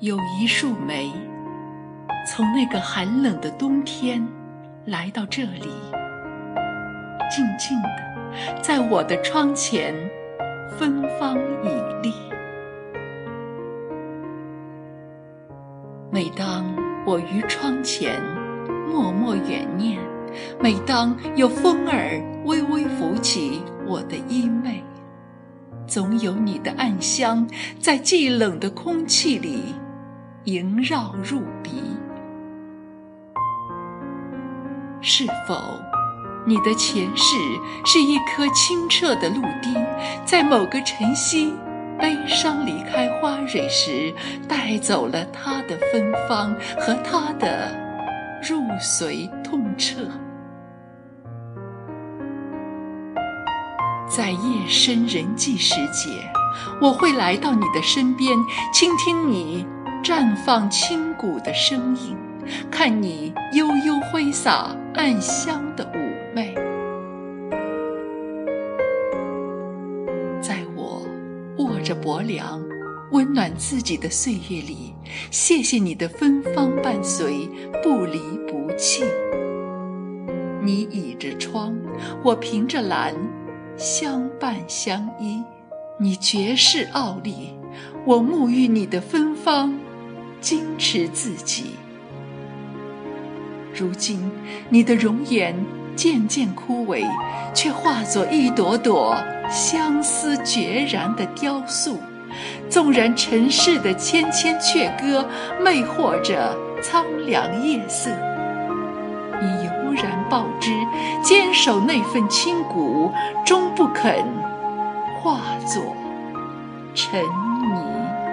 有一束梅，从那个寒冷的冬天来到这里，静静的在我的窗前芬芳已立。每当我于窗前默默远念，每当有风儿微微拂起我的衣袂，总有你的暗香在寂冷的空气里。萦绕入鼻，是否你的前世是一颗清澈的露滴，在某个晨曦悲伤离开花蕊时，带走了它的芬芳和它的入髓痛彻？在夜深人寂时节，我会来到你的身边，倾听你。绽放清谷的声音，看你悠悠挥洒暗香的妩媚。在我握着薄凉，温暖自己的岁月里，谢谢你的芬芳伴随，不离不弃。你倚着窗，我凭着栏，相伴相依。你绝世傲立，我沐浴你的芬芳。矜持自己。如今，你的容颜渐渐枯萎，却化作一朵朵相思决然的雕塑。纵然尘世的千千阙歌魅惑着苍凉夜色，你悠然抱之，坚守那份清骨，终不肯化作尘泥。